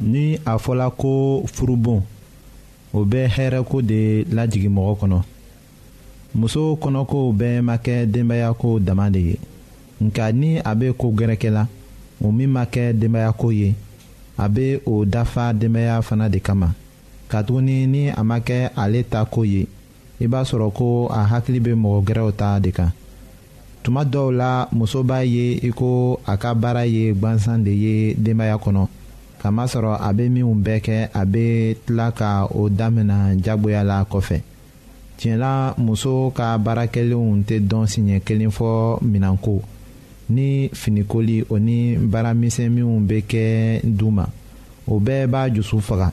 ni a fɔla ko furubon o bɛ hɛrɛko de lajigin mɔgɔ kɔnɔ muso kɔnɔkow bɛɛ ma kɛ denbayako dama de ye nka ni a bɛ ko gɛrɛkɛ la o min ma kɛ denbayako ye a bɛ o dafa denbaya fana de kama katuguni ni a ma kɛ ale ta ko ye i b'a sɔrɔ ko a hakili bɛ mɔgɔ gɛrɛw ta de kan tuma dɔw la muso b'a ye i ko a ka baara ye gwansan de ye denbaya kɔnɔ kamasɔrɔ a bɛ minnu bɛɛ kɛ a bɛ tila ka o damina jagoya la kɔfɛ tiɲɛla muso ka baara kɛlenw tɛ dɔn siɲɛ kelen fɔ minɛnko ni finikoli o ni baara misɛnninw bɛ kɛ du ma o bɛɛ b'a dusu faga.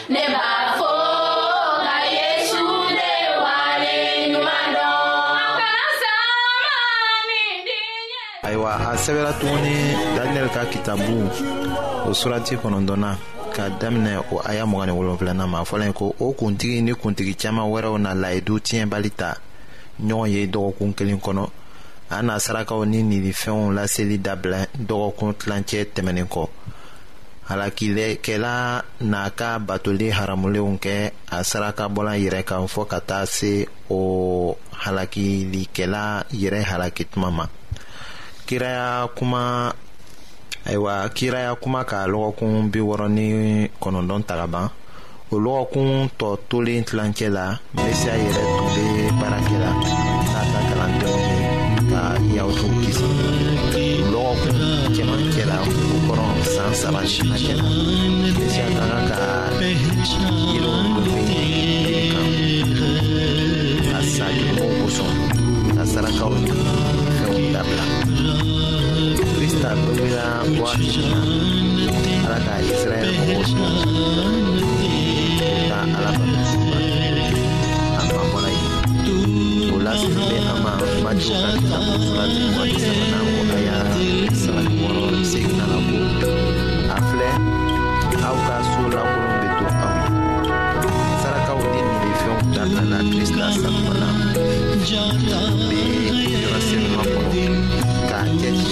Ne b'a fɔ ka Yesu de wale ɲuman dɔn. A kana sama ni diɲɛ. ayiwa a sɛbɛra tuguni daniyɛli ka kitabu o surati kɔnɔntɔnna ka daminɛ o aya mɔgɔ ni wolonfilana ma fɔlɔ ye ko o kuntigi ni kuntigi caman wɛrɛw na layidu tiɲɛbali ta ɲɔgɔn ye dɔgɔkun kelen kɔnɔ an na sarakaw ni nilifɛnw laseli dabila dɔgɔkun tilancɛ tɛmɛnen kɔ halakilɛkɛla n'a ka batoli haramulenw kɛ a sarakabɔlan yɛrɛ kan fɔ ka taa se o halakilikɛla yɛrɛ halaki tuma ma kiraya kuma ayiwa kiraya kuma ka lɔgɔkun bi wɔɔrɔ ni kɔnɔntɔn ta ka ban o lɔgɔkun tɔ tolen tilancɛ la mesiya yɛrɛ tun bɛ baara kɛ la n'a ta kalandenw ye ka yahutu kisi lɔgɔkun cɛmancɛ la o kɔrɔ san saba simancɛ la mesiya ka kan ka yiriw bɛ kan ka sa juguw kosɔn ka sarakaw ni fɛnw dabila krista bɛɛ ala ka israɛl mɔgɔw sɔn ka ala batosuma a mabɔla ye o laseli bɛ an ma majo ka kitabu filati waati sabanan ko a y'a sabali wɔɔrɔ seginna la ko a filɛ aw ka so lankolon bɛ to aw ye sarakaw ni nili fɛnw ta ka na krista sanuman na bɛ yɔrɔ senuma kɔnɔ k'a cɛci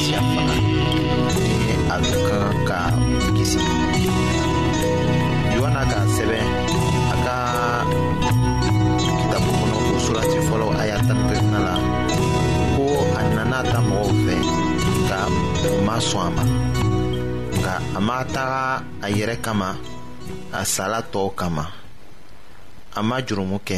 siya fana a bɛ kan ka kisi yohana ka sɛbɛn a ka kitabu kɔnɔ o surati fɔlɔ a y'a tan ni fila la ko a nana ta mɔgɔw fɛ ka u ma sɔn a ma nka a ma taga a yɛrɛ kama a sala tɔw kama a ma jurumu kɛ